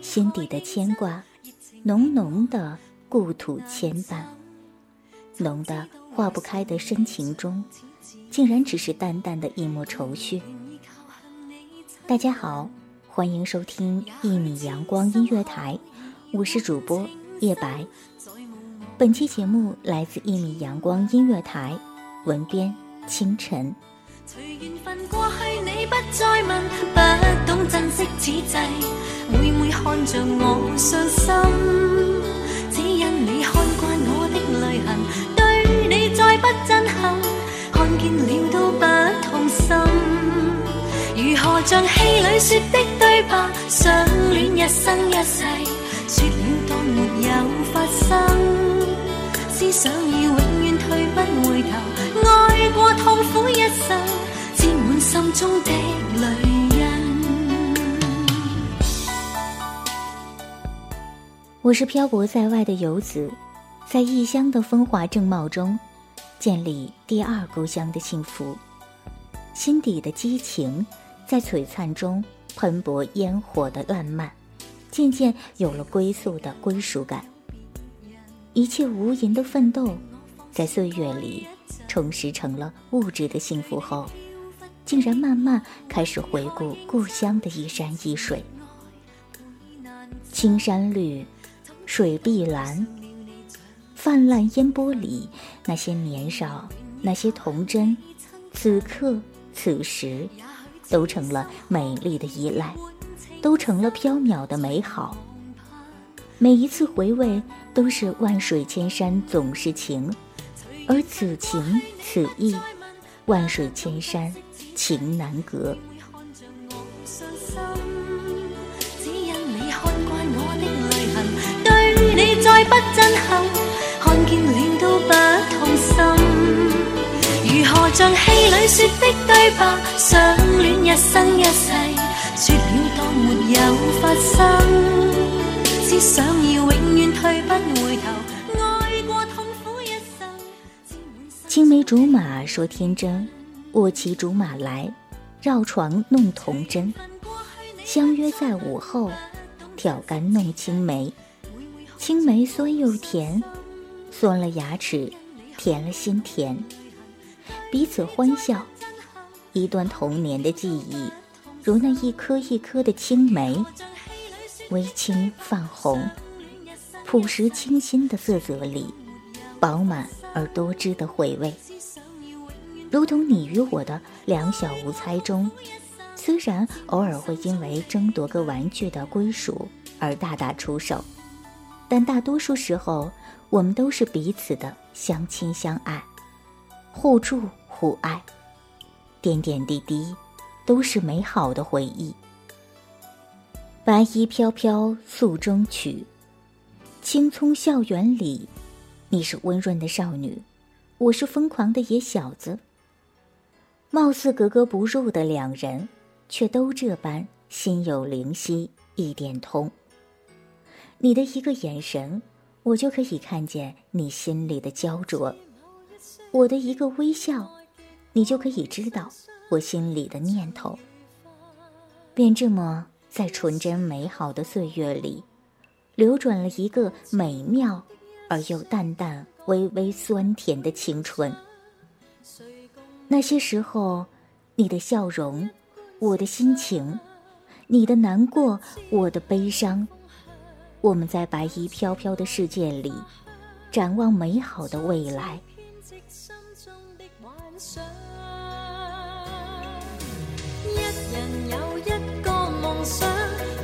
心底的牵挂，浓浓的故土牵绊，浓的化不开的深情中，竟然只是淡淡的一抹愁绪。大家好，欢迎收听一米阳光音乐台，我是主播叶白。本期节目来自一米阳光音乐台，文编清晨。随缘分过去，你不再问，不懂珍惜此际，每每看着我伤心，只因你看惯我的泪痕，对你再不震撼，看见了都不痛心。如何像戏里说的对白，相恋一生一世，说了当没有发生。思想已永远退不回头，爱过痛苦一生，满心中的泪。我是漂泊在外的游子，在异乡的风华正茂中，建立第二故乡的幸福，心底的激情在璀璨中喷薄烟火的烂漫，渐渐有了归宿的归属感。一切无垠的奋斗，在岁月里充实成了物质的幸福后，竟然慢慢开始回顾故乡的一山一水。青山绿，水碧蓝，泛滥烟波里，那些年少，那些童真，此刻此时，都成了美丽的依赖，都成了飘渺的美好。每一次回味都是万水千山总是情，而此情此意，万水千山情难隔。如何像戏里说的对白，相恋一生一世。青梅竹马说天真，我骑竹马来，绕床弄童真，相约在午后，挑竿弄青梅。青梅酸又甜，酸了牙齿，甜了心田。彼此欢笑，一段童年的记忆，如那一颗一颗的青梅，微青泛红。朴实清新的色泽里，饱满而多汁的回味，如同你与我的两小无猜中。虽然偶尔会因为争夺个玩具的归属而大打出手，但大多数时候，我们都是彼此的相亲相爱、互助互爱，点点滴滴，都是美好的回忆。白衣飘飘，诉衷曲。青葱校园里，你是温润的少女，我是疯狂的野小子。貌似格格不入的两人，却都这般心有灵犀一点通。你的一个眼神，我就可以看见你心里的焦灼；我的一个微笑，你就可以知道我心里的念头。便这么在纯真美好的岁月里。流转了一个美妙而又淡淡、微微酸甜的青春。那些时候，你的笑容，我的心情，你的难过，我的悲伤，我们在白衣飘飘的世界里，展望美好的未来。一人有一个梦想。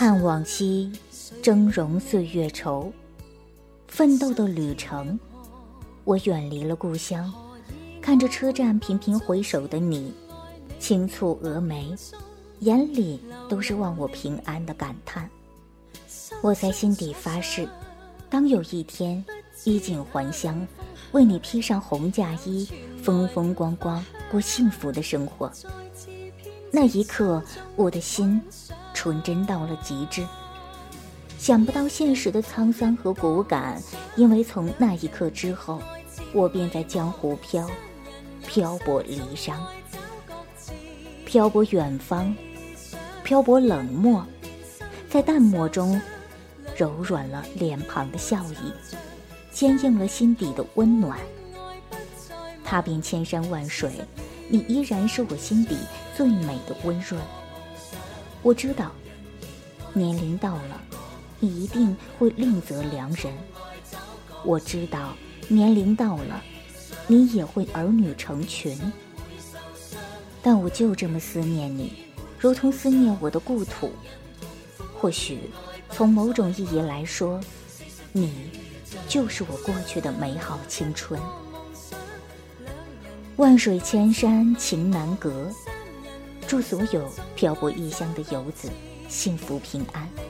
看往昔峥嵘岁月稠，奋斗的旅程，我远离了故乡。看着车站频频回首的你，轻蹙蛾眉，眼里都是望我平安的感叹。我在心底发誓，当有一天衣锦还乡，为你披上红嫁衣，风风光光过幸福的生活，那一刻我的心。纯真到了极致，想不到现实的沧桑和骨感。因为从那一刻之后，我便在江湖漂，漂泊离殇，漂泊远方，漂泊冷漠，在淡漠中柔软了脸庞的笑意，坚硬了心底的温暖。踏遍千山万水，你依然是我心底最美的温润。我知道，年龄到了，你一定会另择良人。我知道，年龄到了，你也会儿女成群。但我就这么思念你，如同思念我的故土。或许，从某种意义来说，你就是我过去的美好青春。万水千山情难隔。祝所有漂泊异乡的游子幸福平安。